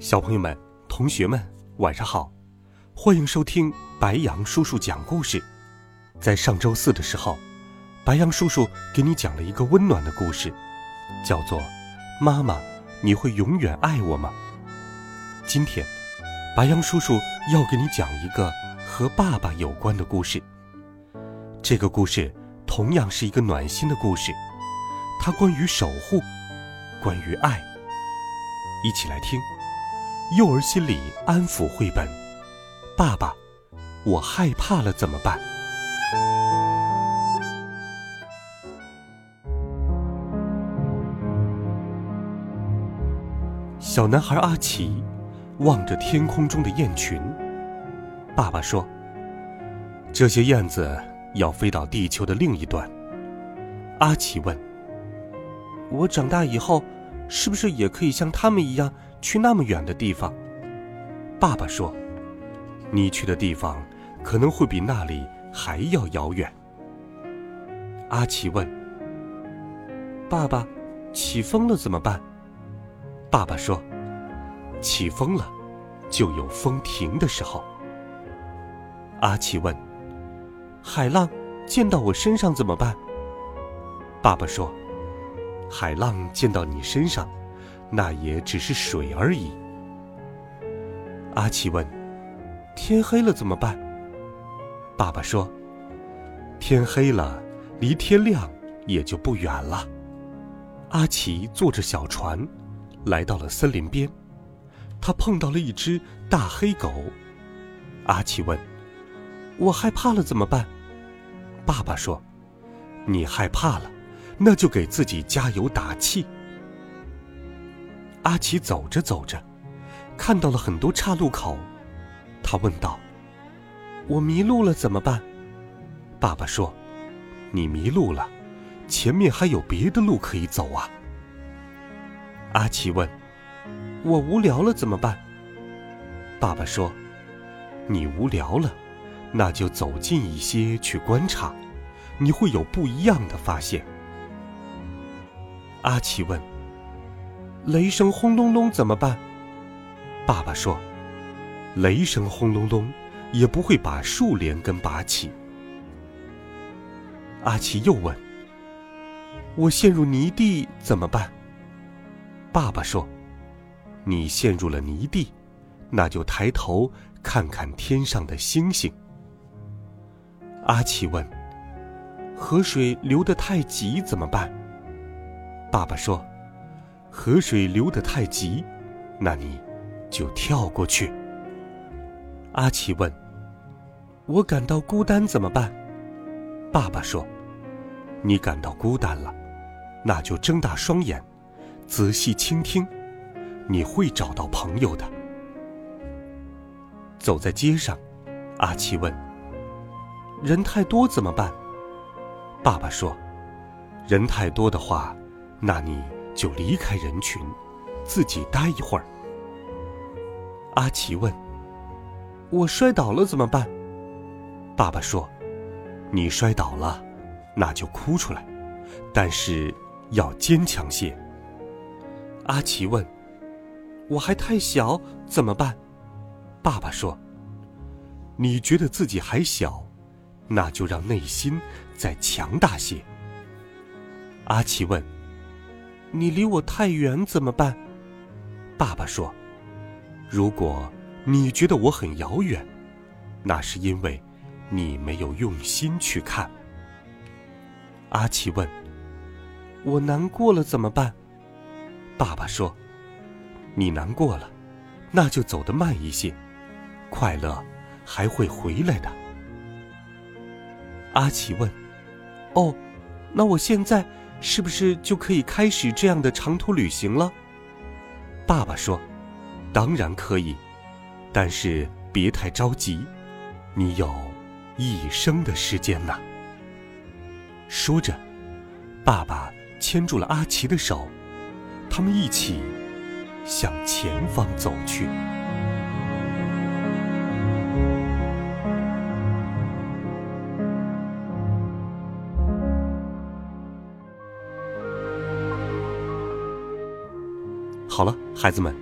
小朋友们、同学们，晚上好！欢迎收听白羊叔叔讲故事。在上周四的时候，白羊叔叔给你讲了一个温暖的故事，叫做《妈妈，你会永远爱我吗》。今天，白羊叔叔要给你讲一个和爸爸有关的故事。这个故事同样是一个暖心的故事，它关于守护，关于爱。一起来听。幼儿心理安抚绘本，爸爸，我害怕了怎么办？小男孩阿奇望着天空中的雁群。爸爸说：“这些燕子要飞到地球的另一端。”阿奇问：“我长大以后，是不是也可以像他们一样？”去那么远的地方，爸爸说：“你去的地方可能会比那里还要遥远。”阿奇问：“爸爸，起风了怎么办？”爸爸说：“起风了，就有风停的时候。”阿奇问：“海浪溅到我身上怎么办？”爸爸说：“海浪溅到你身上。”那也只是水而已。阿奇问：“天黑了怎么办？”爸爸说：“天黑了，离天亮也就不远了。”阿奇坐着小船，来到了森林边。他碰到了一只大黑狗。阿奇问：“我害怕了怎么办？”爸爸说：“你害怕了，那就给自己加油打气。”阿奇走着走着，看到了很多岔路口，他问道：“我迷路了怎么办？”爸爸说：“你迷路了，前面还有别的路可以走啊。”阿奇问：“我无聊了怎么办？”爸爸说：“你无聊了，那就走近一些去观察，你会有不一样的发现。”阿奇问。雷声轰隆隆怎么办？爸爸说：“雷声轰隆隆，也不会把树连根拔起。”阿奇又问：“我陷入泥地怎么办？”爸爸说：“你陷入了泥地，那就抬头看看天上的星星。”阿奇问：“河水流得太急怎么办？”爸爸说。河水流得太急，那你就跳过去。阿奇问：“我感到孤单怎么办？”爸爸说：“你感到孤单了，那就睁大双眼，仔细倾听，你会找到朋友的。”走在街上，阿奇问：“人太多怎么办？”爸爸说：“人太多的话，那你……”就离开人群，自己待一会儿。阿奇问：“我摔倒了怎么办？”爸爸说：“你摔倒了，那就哭出来，但是要坚强些。”阿奇问：“我还太小怎么办？”爸爸说：“你觉得自己还小，那就让内心再强大些。”阿奇问。你离我太远怎么办？爸爸说：“如果你觉得我很遥远，那是因为你没有用心去看。”阿奇问：“我难过了怎么办？”爸爸说：“你难过了，那就走得慢一些，快乐还会回来的。”阿奇问：“哦，那我现在是不是就可以开始这样的长途旅行了？爸爸说：“当然可以，但是别太着急，你有一生的时间呢。”说着，爸爸牵住了阿奇的手，他们一起向前方走去。好了，孩子们，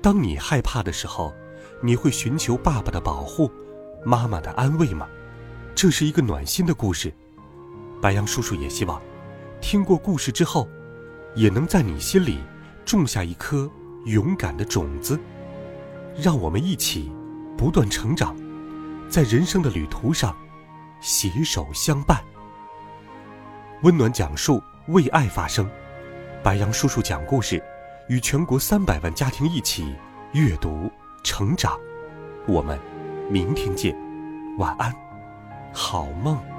当你害怕的时候，你会寻求爸爸的保护、妈妈的安慰吗？这是一个暖心的故事。白杨叔叔也希望，听过故事之后，也能在你心里种下一颗勇敢的种子。让我们一起不断成长，在人生的旅途上携手相伴。温暖讲述，为爱发声。白杨叔叔讲故事。与全国三百万家庭一起阅读成长，我们明天见，晚安，好梦。